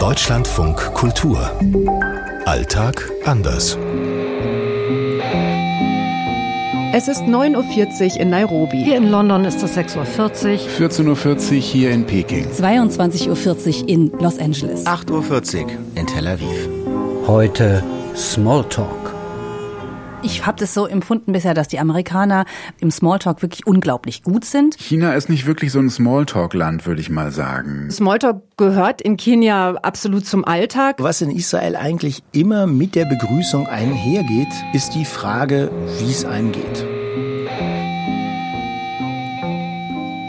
Deutschlandfunk Kultur. Alltag anders. Es ist 9.40 Uhr in Nairobi. Hier in London ist es 6.40 Uhr. 14.40 Uhr hier in Peking. 22.40 Uhr in Los Angeles. 8.40 Uhr in Tel Aviv. Heute Smalltalk. Ich habe das so empfunden bisher, dass die Amerikaner im Smalltalk wirklich unglaublich gut sind. China ist nicht wirklich so ein Smalltalk-Land, würde ich mal sagen. Smalltalk gehört in Kenia absolut zum Alltag. Was in Israel eigentlich immer mit der Begrüßung einhergeht, ist die Frage, wie es einem geht.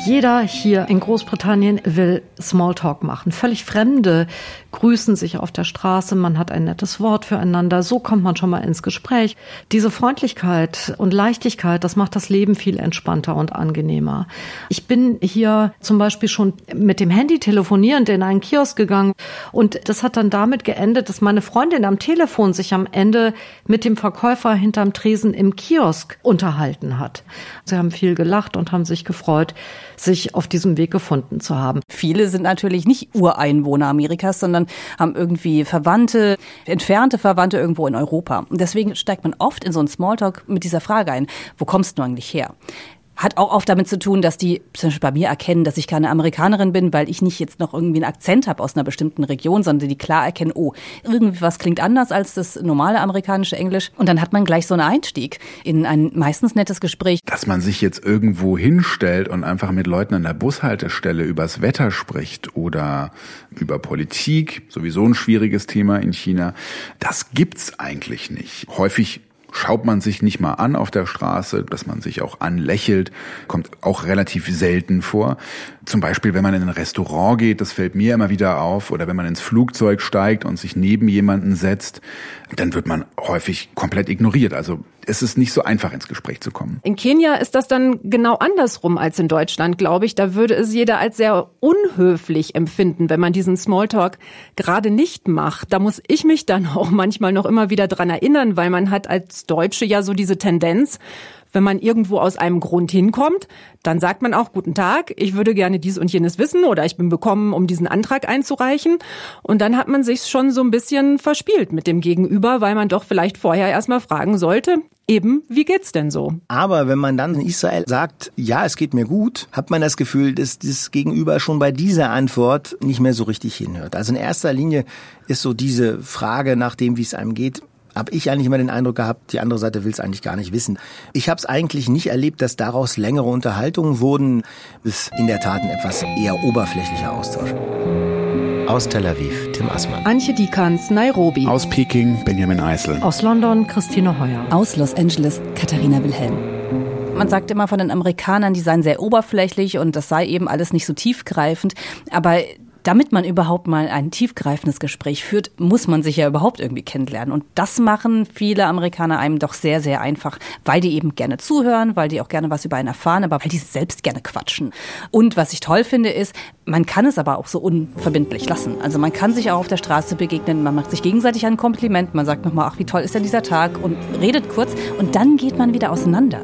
Jeder hier in Großbritannien will Smalltalk machen. Völlig Fremde grüßen sich auf der Straße, man hat ein nettes Wort füreinander, so kommt man schon mal ins Gespräch. Diese Freundlichkeit und Leichtigkeit, das macht das Leben viel entspannter und angenehmer. Ich bin hier zum Beispiel schon mit dem Handy telefonierend in einen Kiosk gegangen und das hat dann damit geendet, dass meine Freundin am Telefon sich am Ende mit dem Verkäufer hinterm Tresen im Kiosk unterhalten hat. Sie haben viel gelacht und haben sich gefreut, sich auf diesem Weg gefunden zu haben. Viele sind natürlich nicht Ureinwohner Amerikas, sondern haben irgendwie Verwandte, entfernte Verwandte irgendwo in Europa. Und deswegen steigt man oft in so einen Smalltalk mit dieser Frage ein, wo kommst du eigentlich her? Hat auch oft damit zu tun, dass die zum Beispiel bei mir erkennen, dass ich keine Amerikanerin bin, weil ich nicht jetzt noch irgendwie einen Akzent habe aus einer bestimmten Region, sondern die klar erkennen, oh, irgendwie was klingt anders als das normale amerikanische Englisch. Und dann hat man gleich so einen Einstieg in ein meistens nettes Gespräch. Dass man sich jetzt irgendwo hinstellt und einfach mit Leuten an der Bushaltestelle übers Wetter spricht oder über Politik, sowieso ein schwieriges Thema in China, das gibt's eigentlich nicht. Häufig schaut man sich nicht mal an auf der Straße, dass man sich auch anlächelt, kommt auch relativ selten vor. Zum Beispiel, wenn man in ein Restaurant geht, das fällt mir immer wieder auf, oder wenn man ins Flugzeug steigt und sich neben jemanden setzt, dann wird man häufig komplett ignoriert. Also es ist nicht so einfach, ins Gespräch zu kommen. In Kenia ist das dann genau andersrum als in Deutschland, glaube ich. Da würde es jeder als sehr unhöflich empfinden, wenn man diesen Smalltalk gerade nicht macht. Da muss ich mich dann auch manchmal noch immer wieder dran erinnern, weil man hat als Deutsche ja so diese Tendenz, wenn man irgendwo aus einem Grund hinkommt, dann sagt man auch Guten Tag, ich würde gerne dies und jenes wissen oder ich bin bekommen, um diesen Antrag einzureichen. Und dann hat man sich schon so ein bisschen verspielt mit dem Gegenüber, weil man doch vielleicht vorher erstmal fragen sollte, eben, wie geht's denn so? Aber wenn man dann in Israel sagt, ja, es geht mir gut, hat man das Gefühl, dass das Gegenüber schon bei dieser Antwort nicht mehr so richtig hinhört. Also in erster Linie ist so diese Frage nach dem, wie es einem geht, habe ich eigentlich immer den Eindruck gehabt, die andere Seite will es eigentlich gar nicht wissen. Ich habe es eigentlich nicht erlebt, dass daraus längere Unterhaltungen wurden. Ist in der Tat ein etwas eher oberflächlicher Austausch. Aus Tel Aviv, Tim Assmann. Antje Dikans, Nairobi. Aus Peking, Benjamin Eisel. Aus London, Christine Heuer. Aus Los Angeles, Katharina Wilhelm. Man sagt immer von den Amerikanern, die seien sehr oberflächlich und das sei eben alles nicht so tiefgreifend. Aber damit man überhaupt mal ein tiefgreifendes Gespräch führt, muss man sich ja überhaupt irgendwie kennenlernen. Und das machen viele Amerikaner einem doch sehr, sehr einfach, weil die eben gerne zuhören, weil die auch gerne was über einen erfahren, aber weil die selbst gerne quatschen. Und was ich toll finde, ist, man kann es aber auch so unverbindlich lassen. Also man kann sich auch auf der Straße begegnen, man macht sich gegenseitig ein Kompliment, man sagt nochmal, ach, wie toll ist denn dieser Tag und redet kurz und dann geht man wieder auseinander.